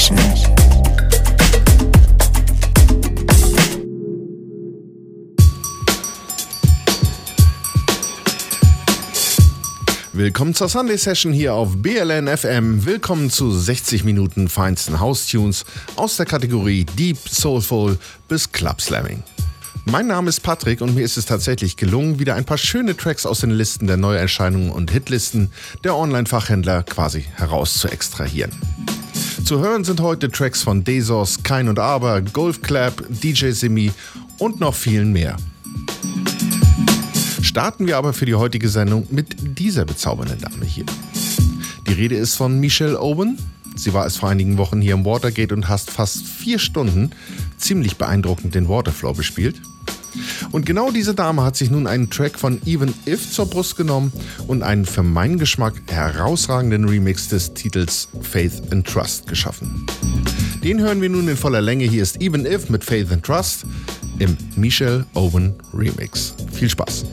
Session. Willkommen zur Sunday Session hier auf BLN FM. Willkommen zu 60 Minuten feinsten House Tunes aus der Kategorie Deep Soulful bis Club Slamming. Mein Name ist Patrick und mir ist es tatsächlich gelungen, wieder ein paar schöne Tracks aus den Listen der Neuerscheinungen und Hitlisten der Online-Fachhändler quasi heraus zu hören sind heute Tracks von Desos, Kein und Aber, Golf Clap, DJ Simi und noch vielen mehr. Starten wir aber für die heutige Sendung mit dieser bezaubernden Dame hier. Die Rede ist von Michelle Owen. Sie war es vor einigen Wochen hier im Watergate und hat fast vier Stunden ziemlich beeindruckend den Waterflow bespielt. Und genau diese Dame hat sich nun einen Track von Even If zur Brust genommen und einen für meinen Geschmack herausragenden Remix des Titels Faith and Trust geschaffen. Den hören wir nun in voller Länge. Hier ist Even If mit Faith and Trust im Michelle Owen Remix. Viel Spaß!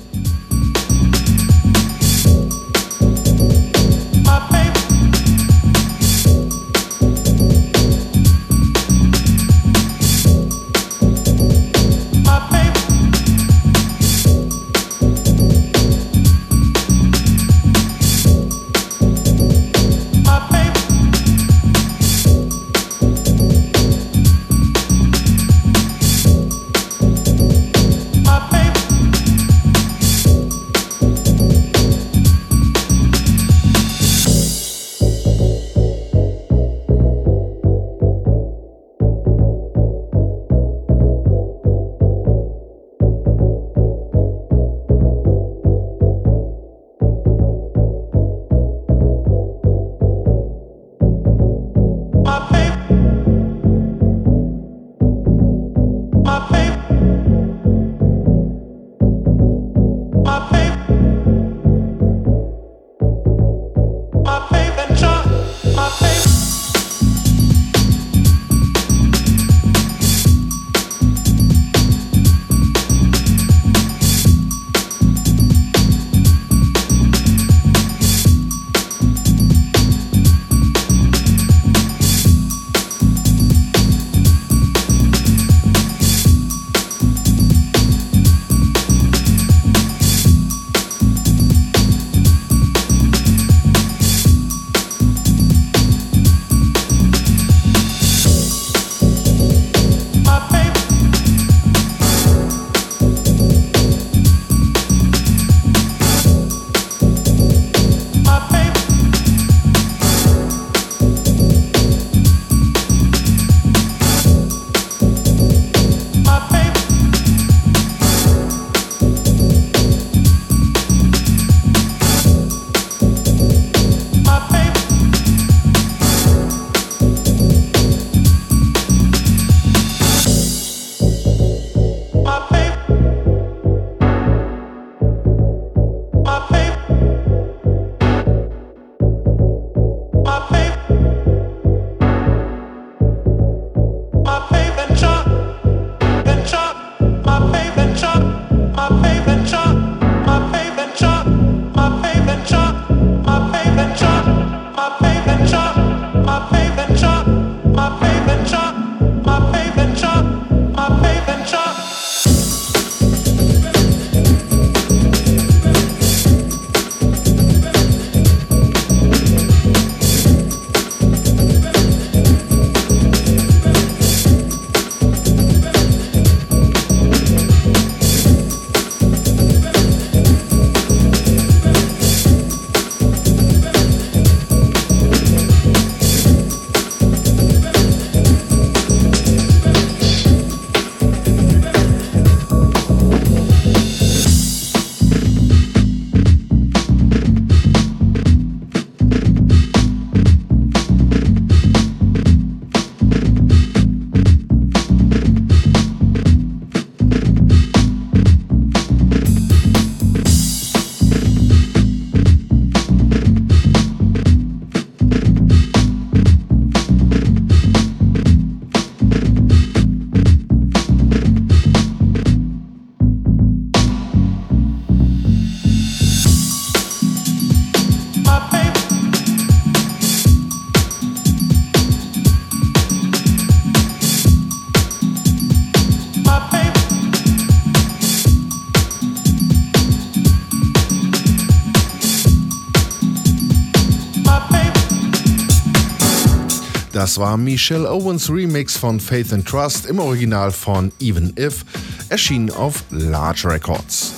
Das war Michelle Owens Remix von Faith and Trust im Original von Even If, erschienen auf Large Records.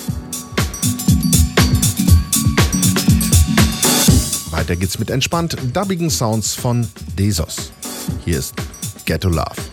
Weiter geht's mit entspannt dubbigen Sounds von Desos. Hier ist Get to Love.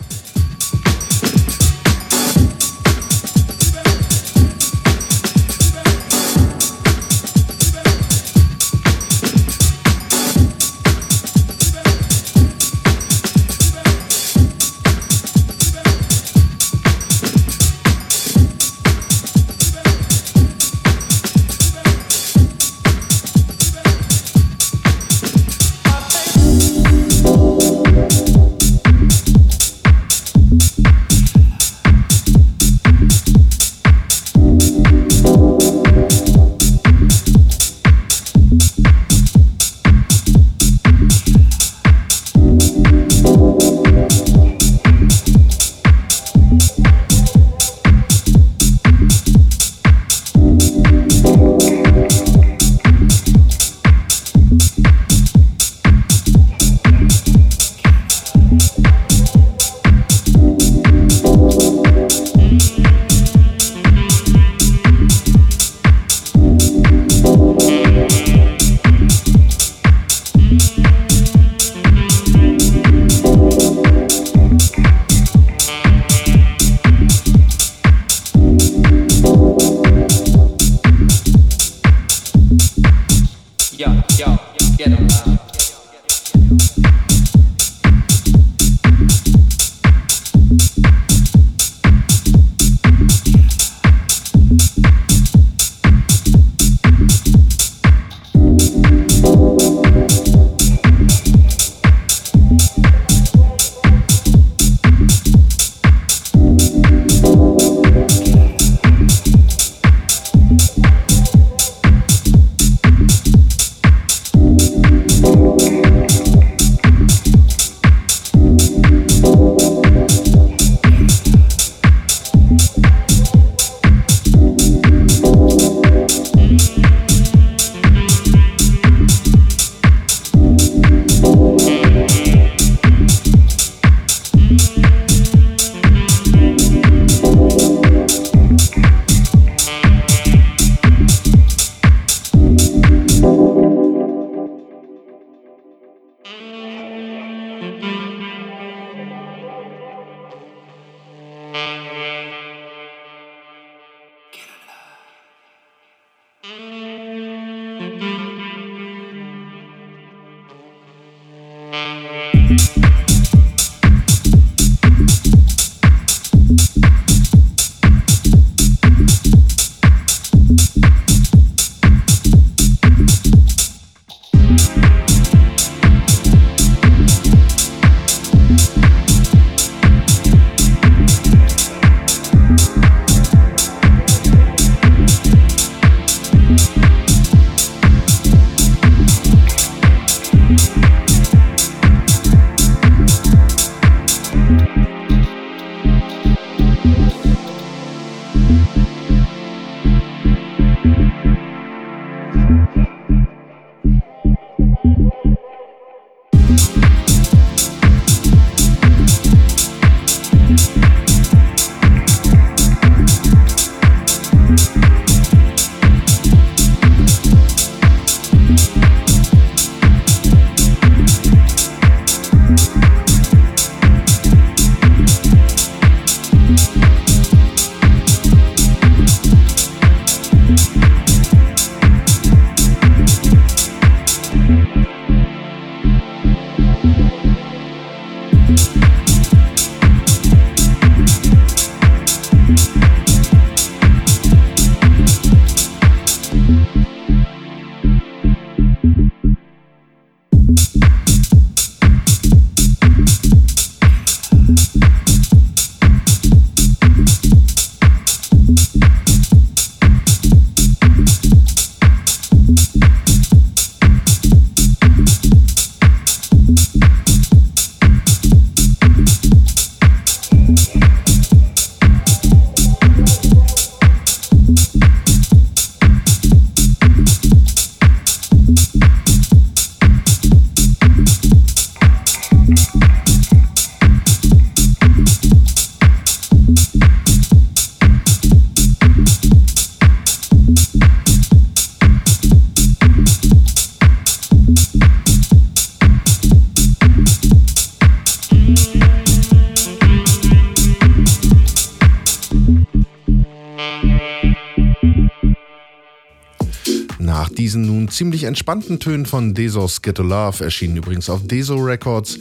Ziemlich entspannten Tönen von Desos Get to Love, erschienen übrigens auf Deso Records,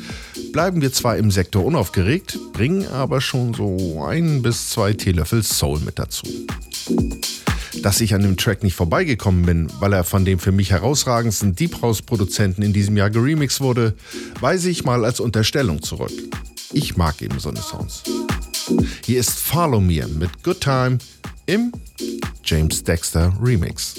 bleiben wir zwar im Sektor unaufgeregt, bringen aber schon so ein bis zwei Teelöffel Soul mit dazu. Dass ich an dem Track nicht vorbeigekommen bin, weil er von dem für mich herausragendsten Deep House Produzenten in diesem Jahr geremixed wurde, weise ich mal als Unterstellung zurück. Ich mag eben so eine Sounds. Hier ist Follow Me mit Good Time im James Dexter Remix.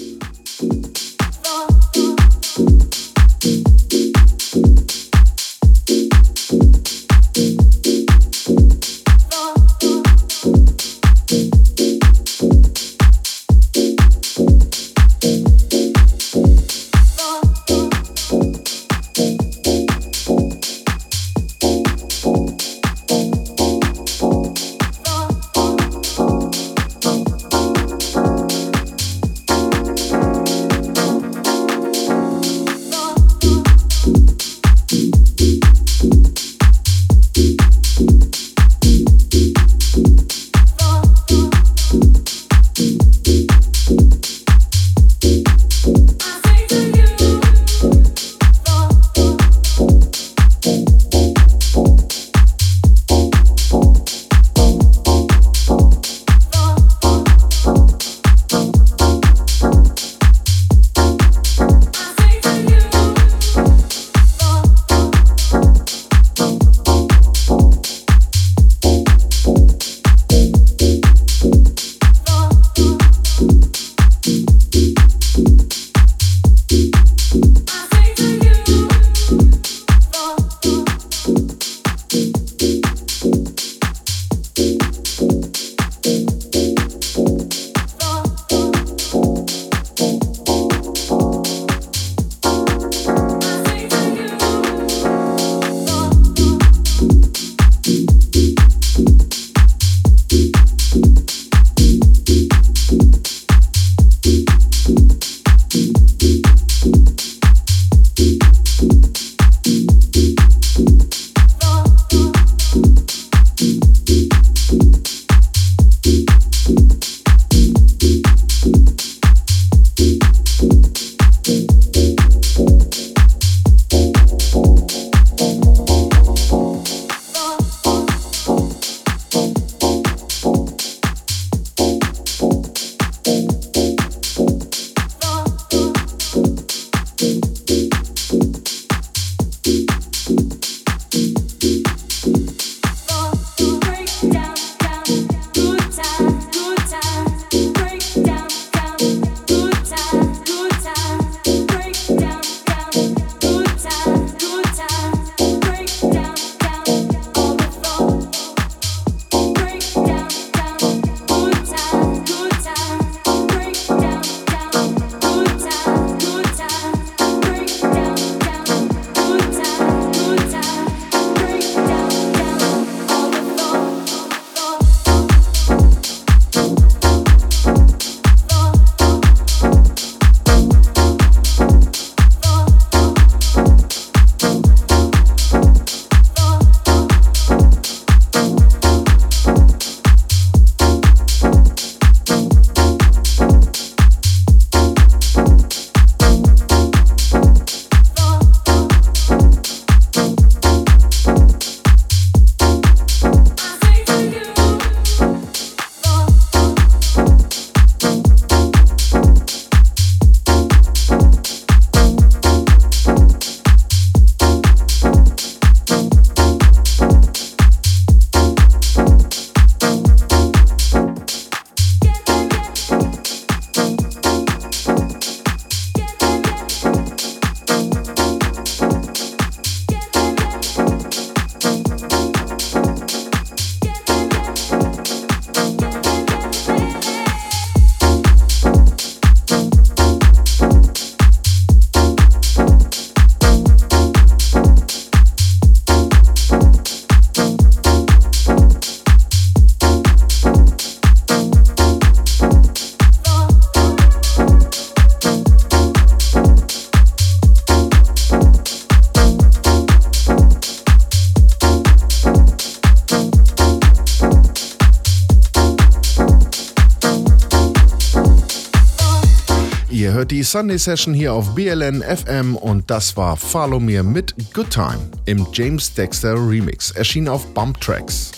Sunday Session hier auf BLN FM und das war Follow Me mit Good Time im James Dexter Remix, erschienen auf Bump Tracks.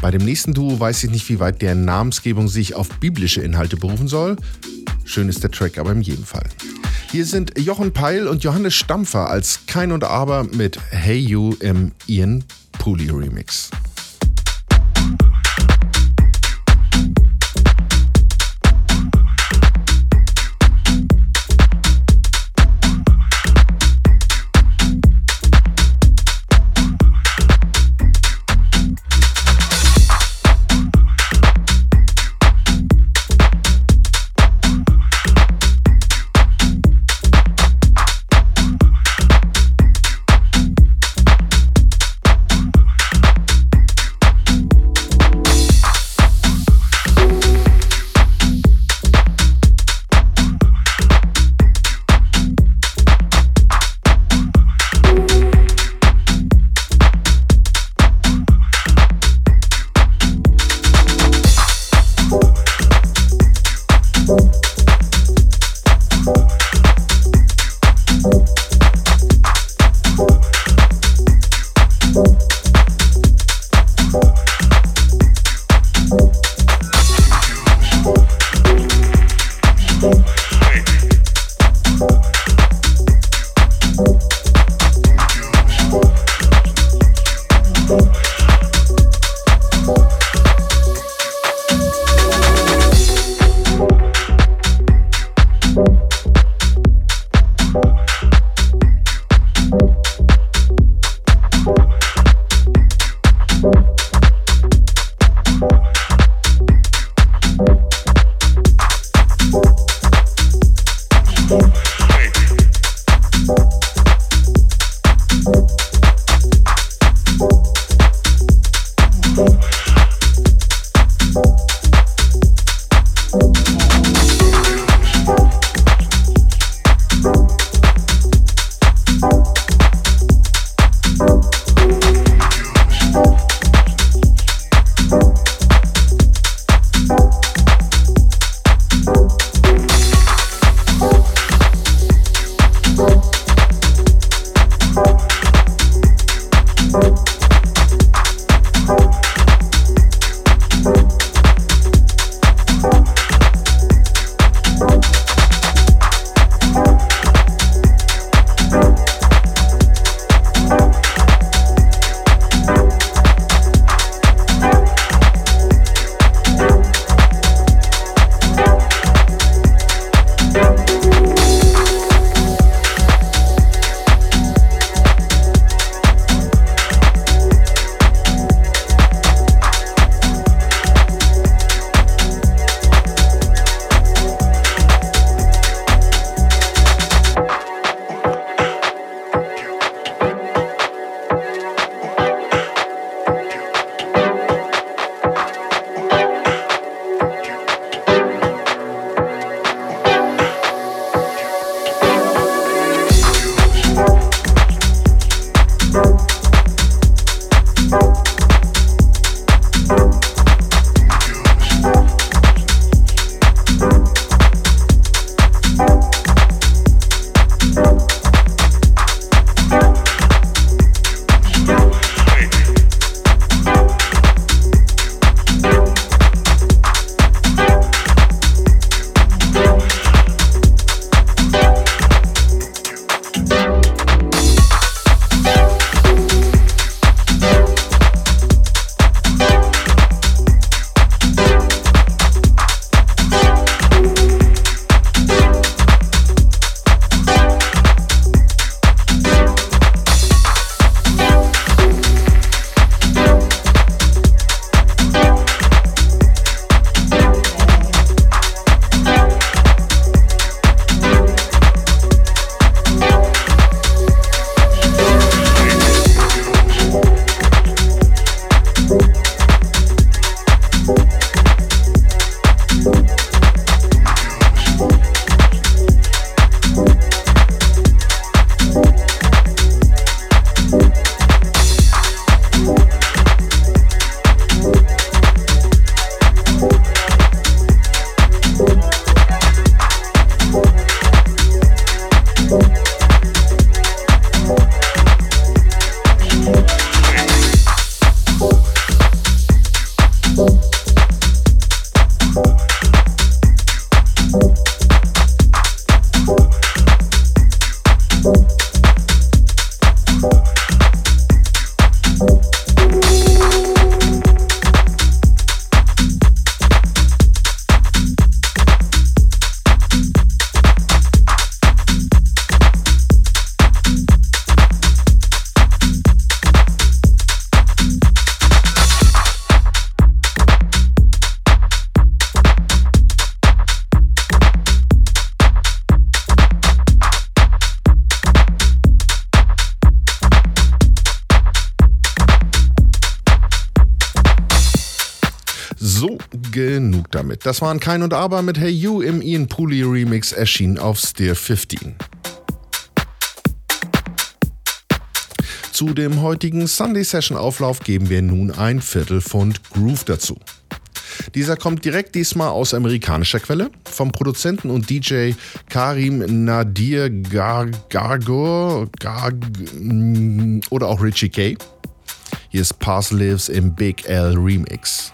Bei dem nächsten Duo weiß ich nicht, wie weit deren Namensgebung sich auf biblische Inhalte berufen soll. Schön ist der Track aber in jedem Fall. Hier sind Jochen Peil und Johannes Stampfer als Kein und Aber mit Hey You im Ian Pooley Remix. Das waren Kein und Aber mit Hey You im Ian Pooley Remix erschienen auf Steer 15. Zu dem heutigen Sunday Session Auflauf geben wir nun ein Viertelpfund Groove dazu. Dieser kommt direkt diesmal aus amerikanischer Quelle vom Produzenten und DJ Karim Nadir Gar Gargor Gar oder auch Richie K. Hier ist Pass Lives im Big L Remix.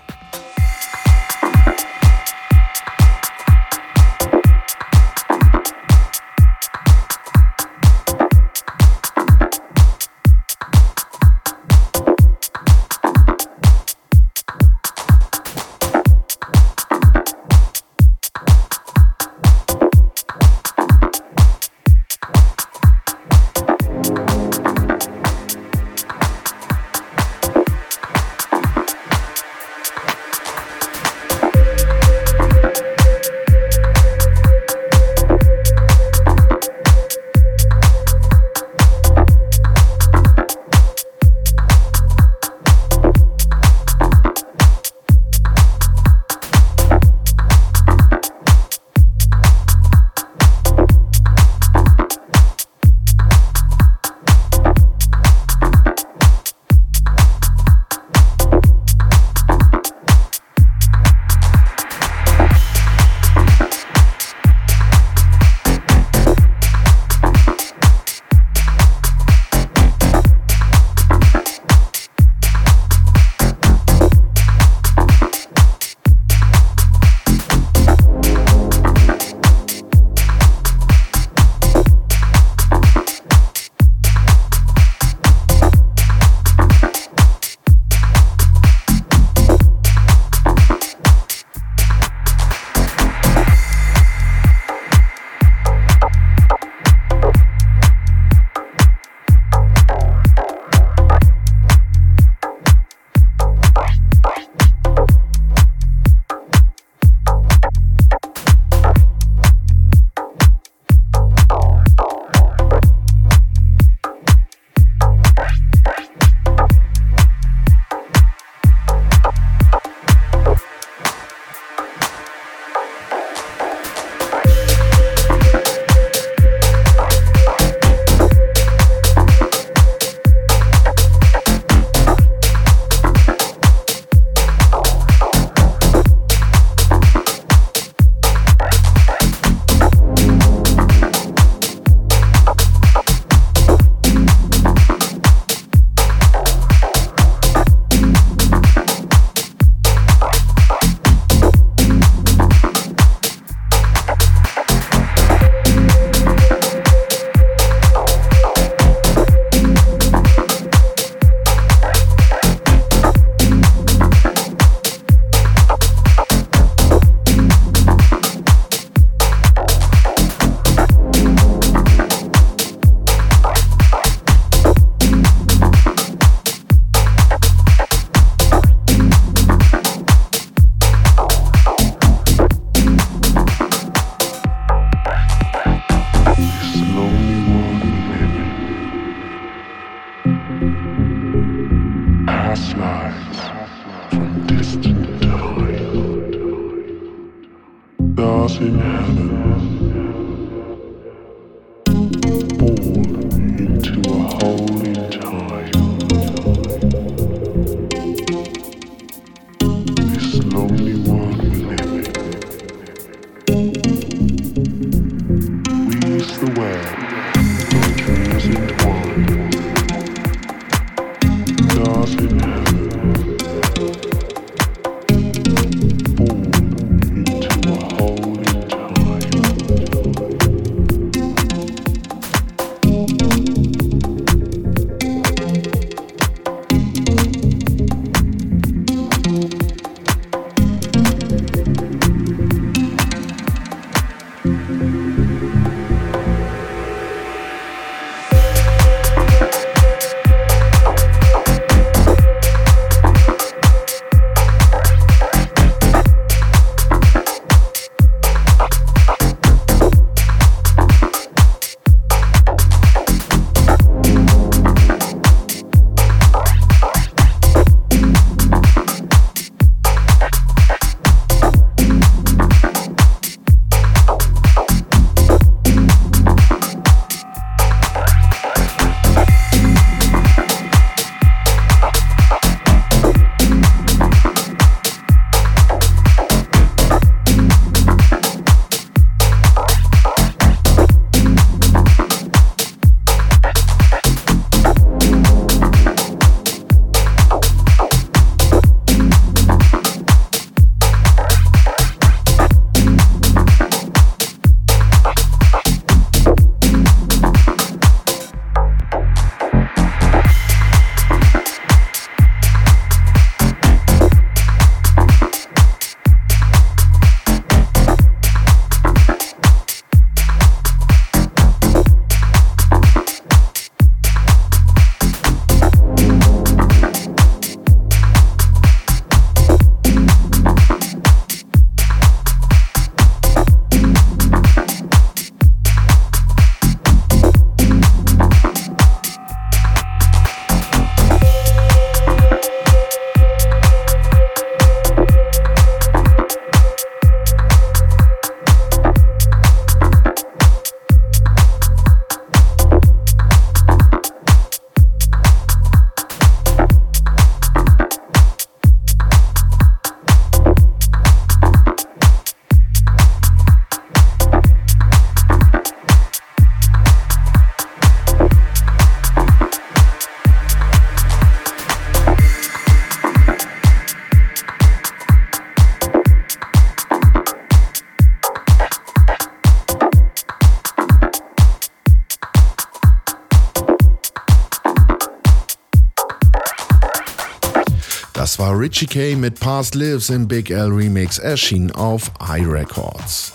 Richie K mit Past Lives im Big L Remix, erschienen auf iRecords.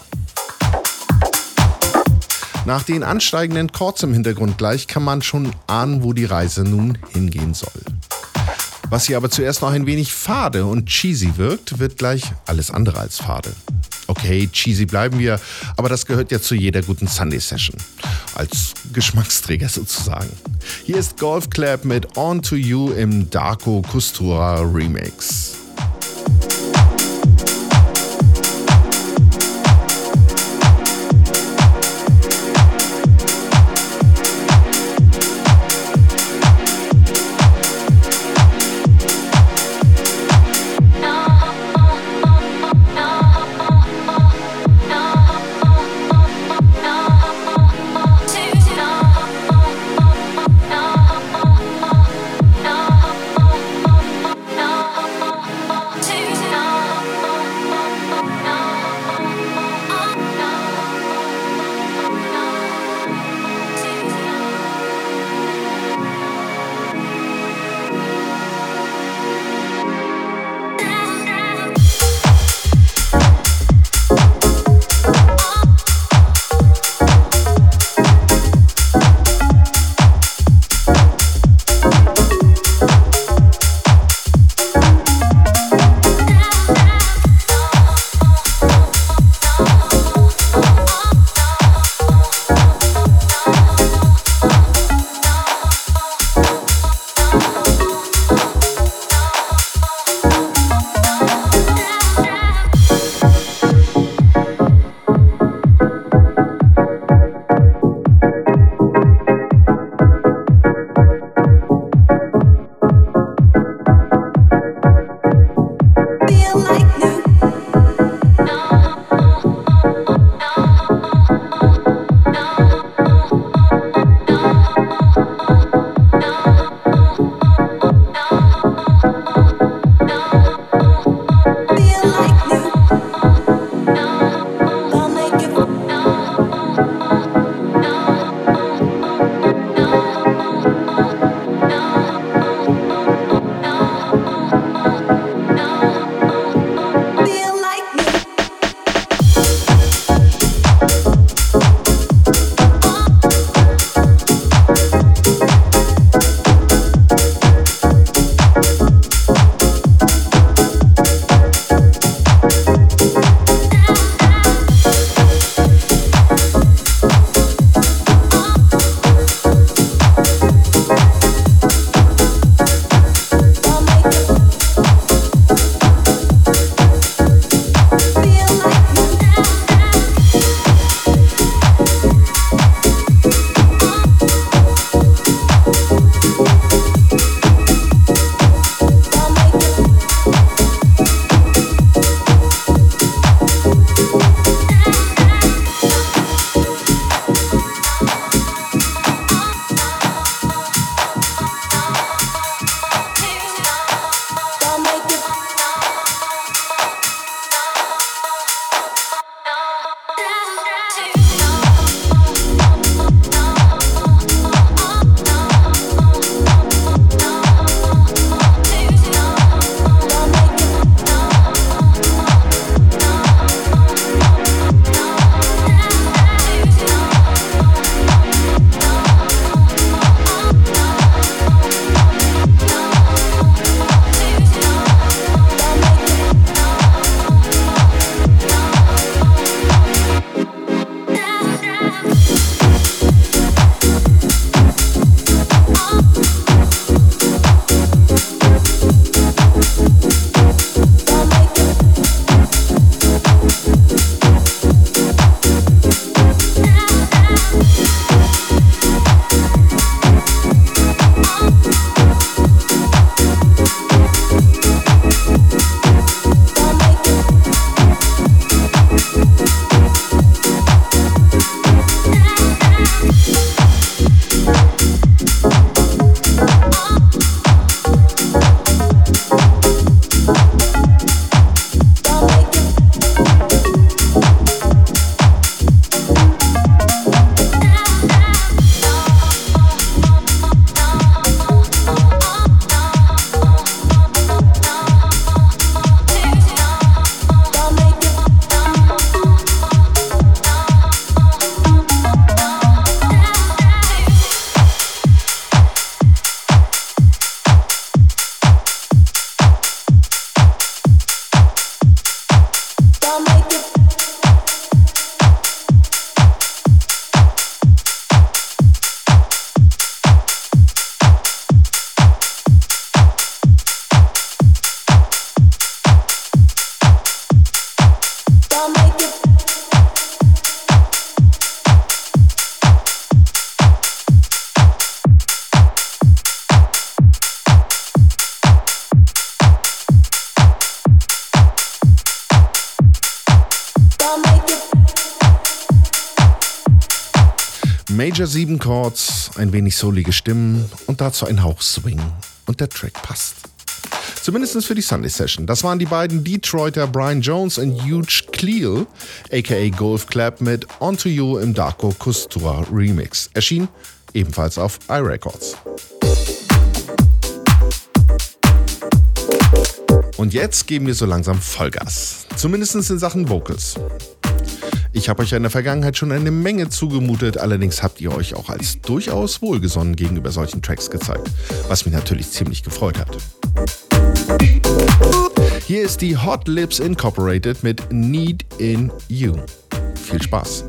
Nach den ansteigenden Chords im Hintergrund gleich kann man schon ahnen, wo die Reise nun hingehen soll. Was hier aber zuerst noch ein wenig fade und cheesy wirkt, wird gleich alles andere als fade. Okay, cheesy bleiben wir, aber das gehört ja zu jeder guten Sunday Session. Als Geschmacksträger sozusagen. Hier ist Golf Club mit On to You im Darko Kustura Remix. Major 7 Chords, ein wenig soulige Stimmen und dazu ein Hauch Swing. Und der Track passt. Zumindest für die Sunday Session. Das waren die beiden Detroiter Brian Jones und Huge Cleel, aka Golf Clap, mit Onto You im Darko Kustura Remix. Erschien ebenfalls auf iRecords. Und jetzt geben wir so langsam Vollgas. Zumindest in Sachen Vocals. Ich habe euch in der Vergangenheit schon eine Menge zugemutet, allerdings habt ihr euch auch als durchaus wohlgesonnen gegenüber solchen Tracks gezeigt, was mich natürlich ziemlich gefreut hat. Hier ist die Hot Lips Incorporated mit Need in You. Viel Spaß!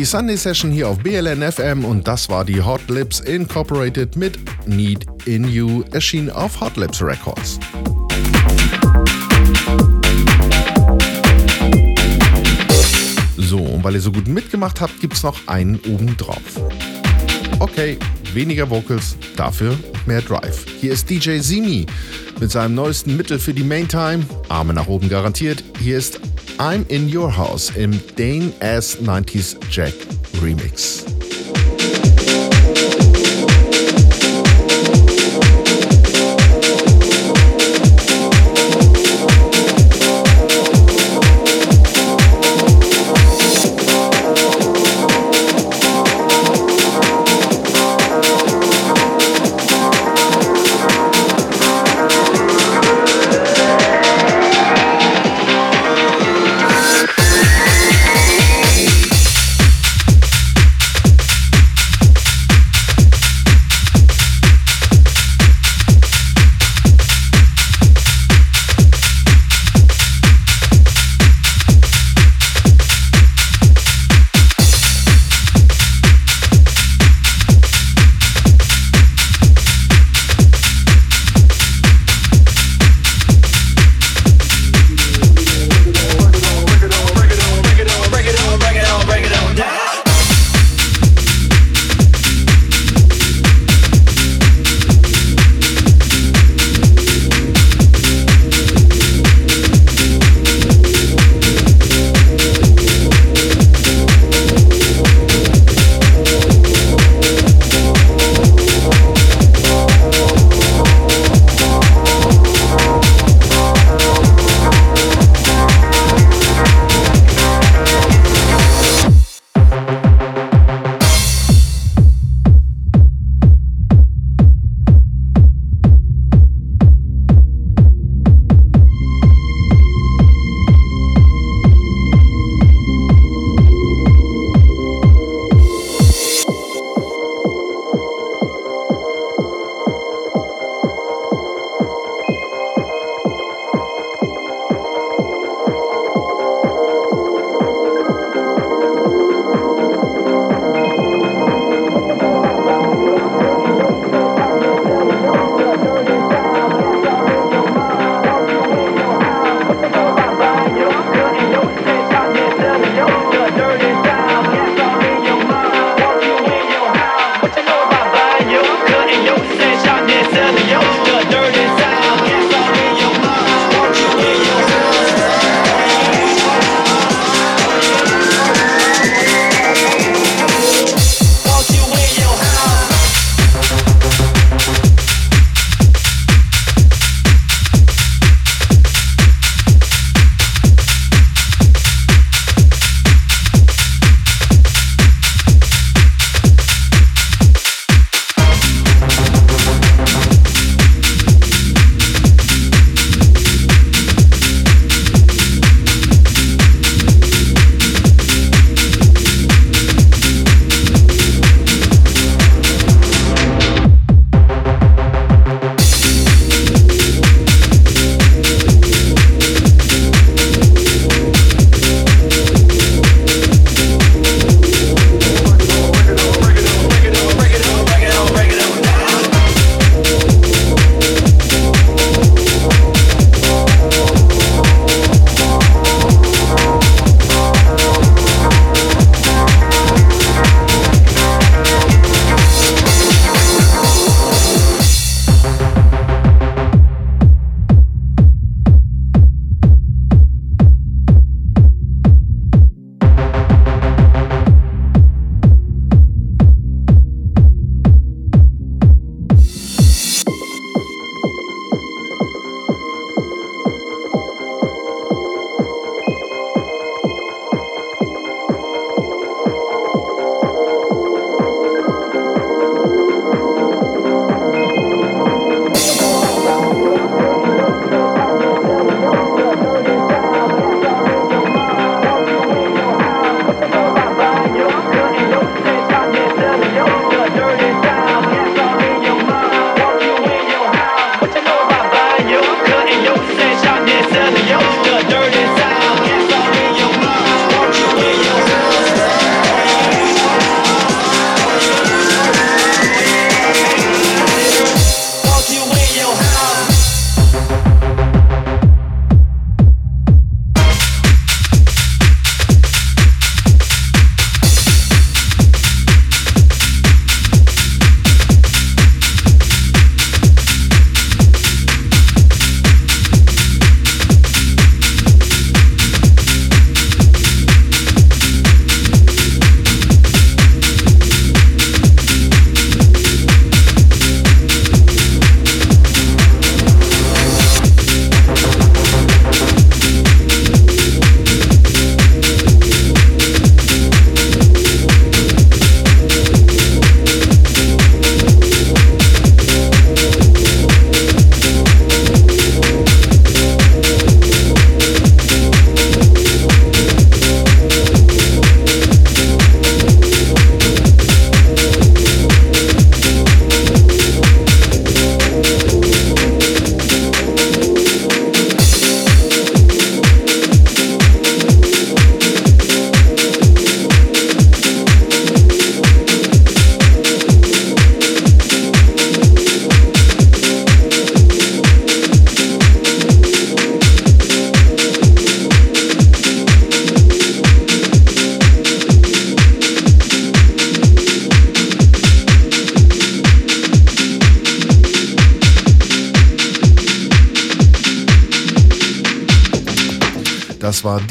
Die Sunday Session hier auf BLN FM und das war die Hot Lips Incorporated mit Need in You, erschienen auf Hot Lips Records. So, und weil ihr so gut mitgemacht habt, gibt's noch einen obendrauf. Okay, weniger Vocals, dafür mehr Drive. Hier ist DJ Zimi mit seinem neuesten Mittel für die Maintime. Arme nach oben garantiert. Hier ist I'm in Your House im Dane S 90s Jack Remix.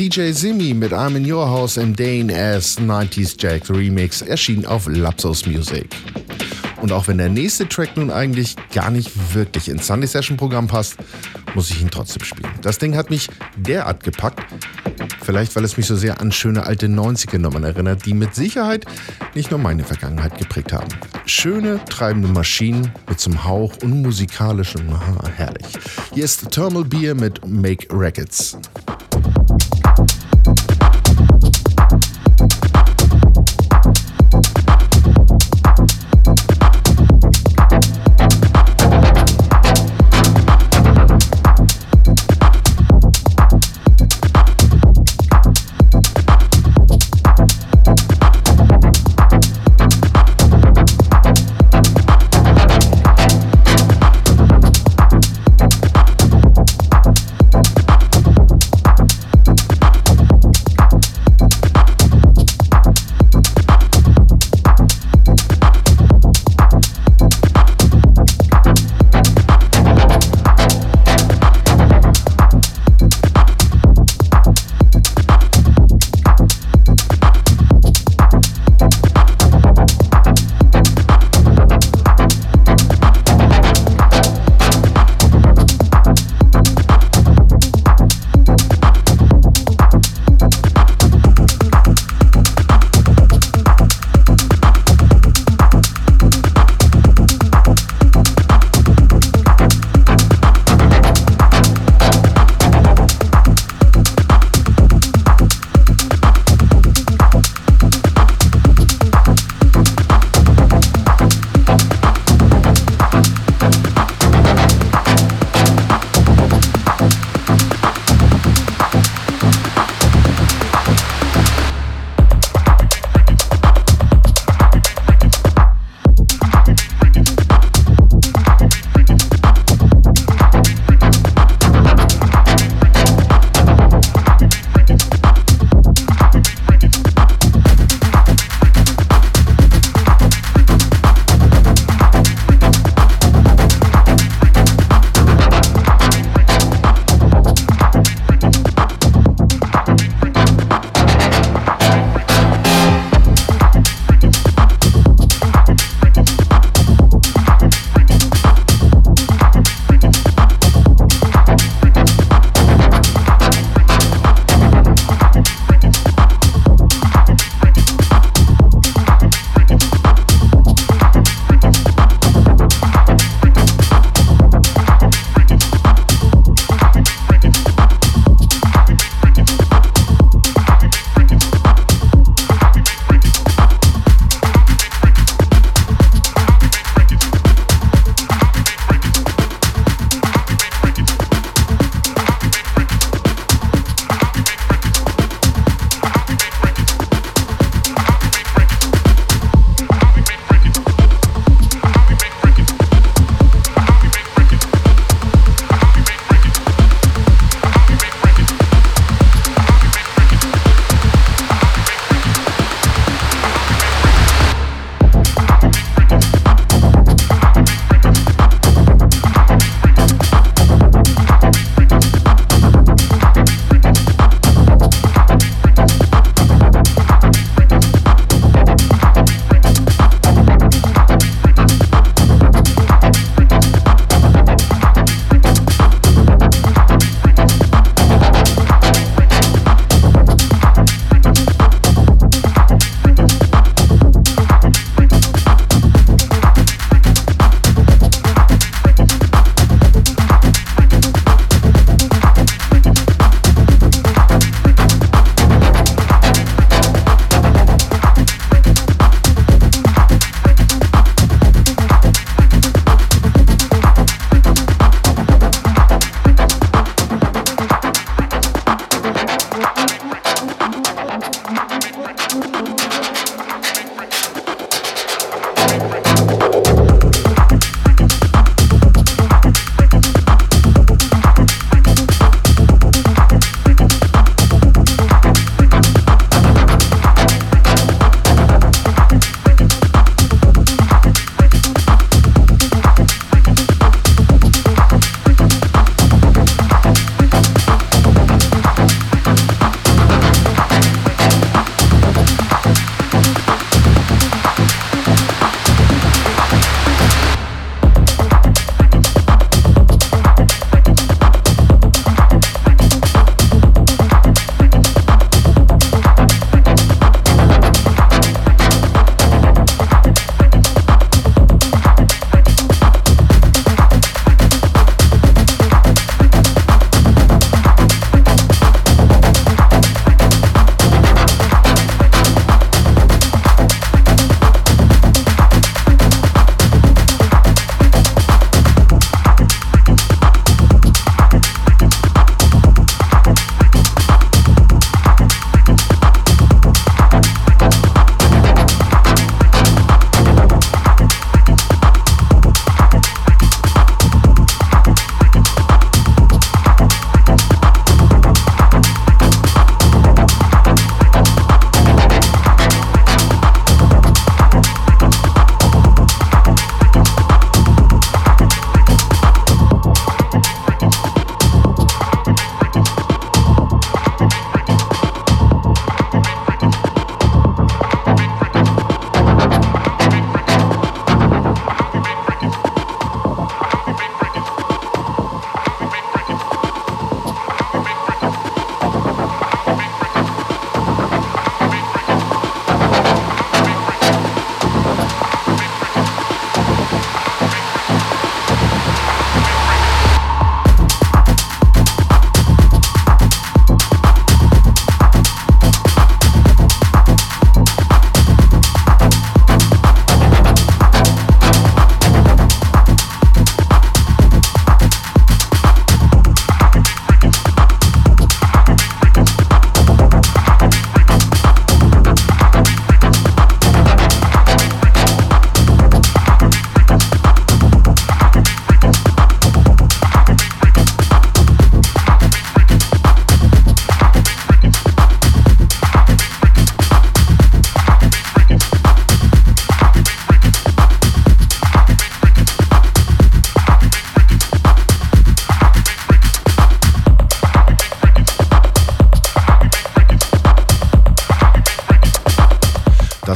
DJ Simi mit I'm in Your House im Dane S 90s Jack Remix, erschienen auf Lapsos Music. Und auch wenn der nächste Track nun eigentlich gar nicht wirklich ins Sunday Session Programm passt, muss ich ihn trotzdem spielen. Das Ding hat mich derart gepackt, vielleicht weil es mich so sehr an schöne alte 90er Nummern erinnert, die mit Sicherheit nicht nur meine Vergangenheit geprägt haben. Schöne, treibende Maschinen mit zum Hauch aha, herrlich. Hier ist Thermal Beer mit Make Records.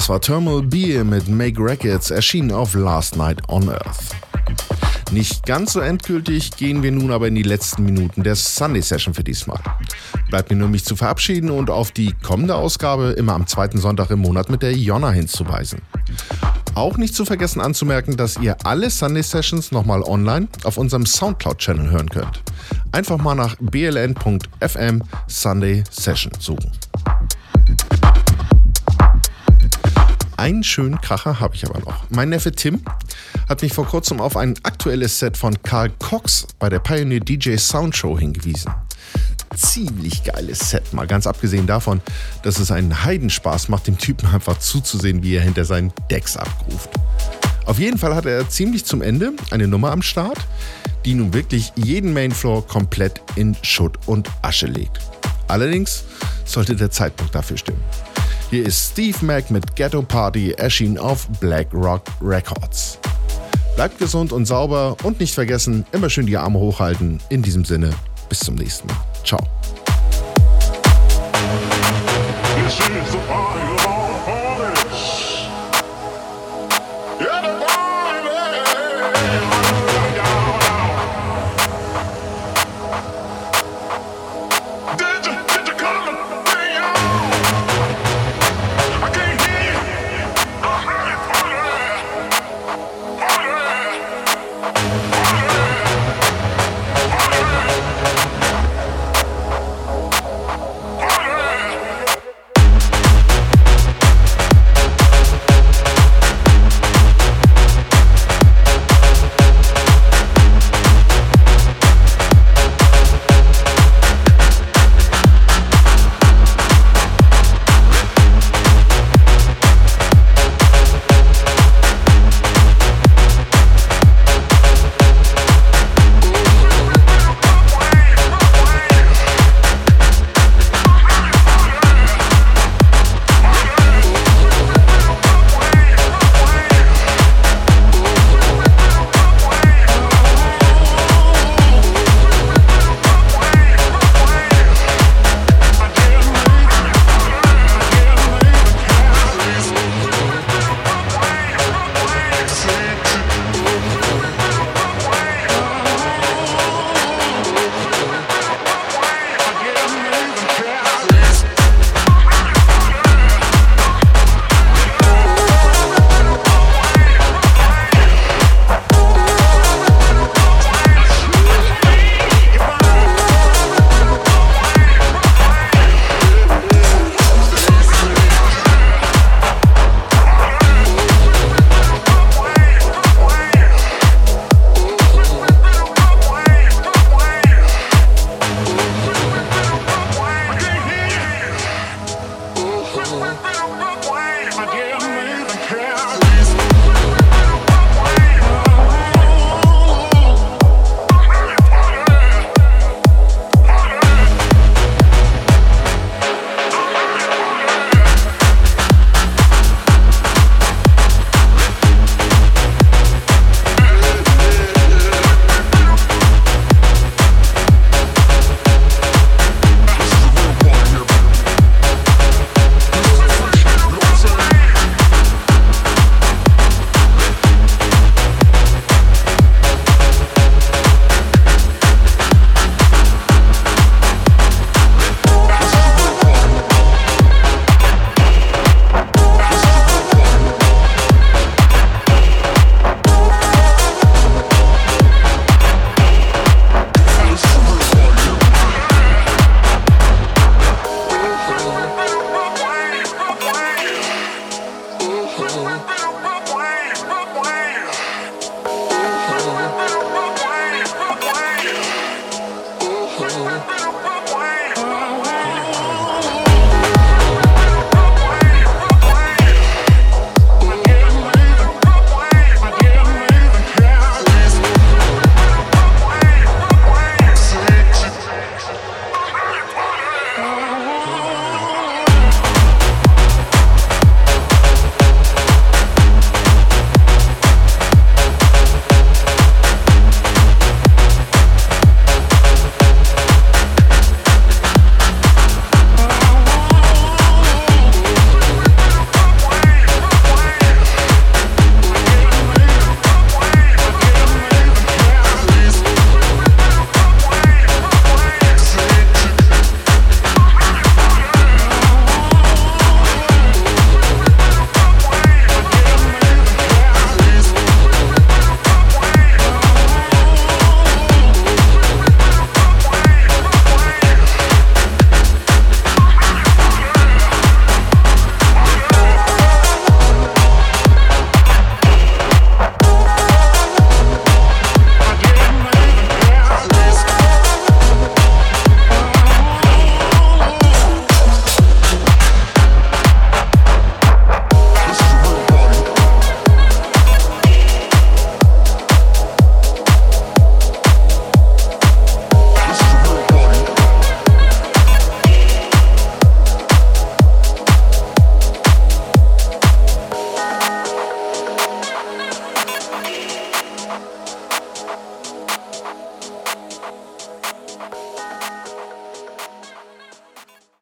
Das war Thermal Beer mit Make Records, erschienen auf Last Night on Earth. Nicht ganz so endgültig gehen wir nun aber in die letzten Minuten der Sunday Session für diesmal. Bleibt mir nur mich zu verabschieden und auf die kommende Ausgabe immer am zweiten Sonntag im Monat mit der Jonna hinzuweisen. Auch nicht zu vergessen anzumerken, dass ihr alle Sunday Sessions nochmal online auf unserem Soundcloud-Channel hören könnt. Einfach mal nach bln.fm Sunday Session suchen. Einen schönen Kracher habe ich aber noch. Mein Neffe Tim hat mich vor kurzem auf ein aktuelles Set von Carl Cox bei der Pioneer DJ Sound Show hingewiesen. Ziemlich geiles Set, mal ganz abgesehen davon, dass es einen Heidenspaß macht, dem Typen einfach zuzusehen, wie er hinter seinen Decks abruft. Auf jeden Fall hat er ziemlich zum Ende eine Nummer am Start, die nun wirklich jeden Mainfloor komplett in Schutt und Asche legt. Allerdings sollte der Zeitpunkt dafür stimmen. Hier ist Steve Mack mit Ghetto Party, erschienen auf BlackRock Records. Bleibt gesund und sauber und nicht vergessen, immer schön die Arme hochhalten. In diesem Sinne, bis zum nächsten Mal. Ciao.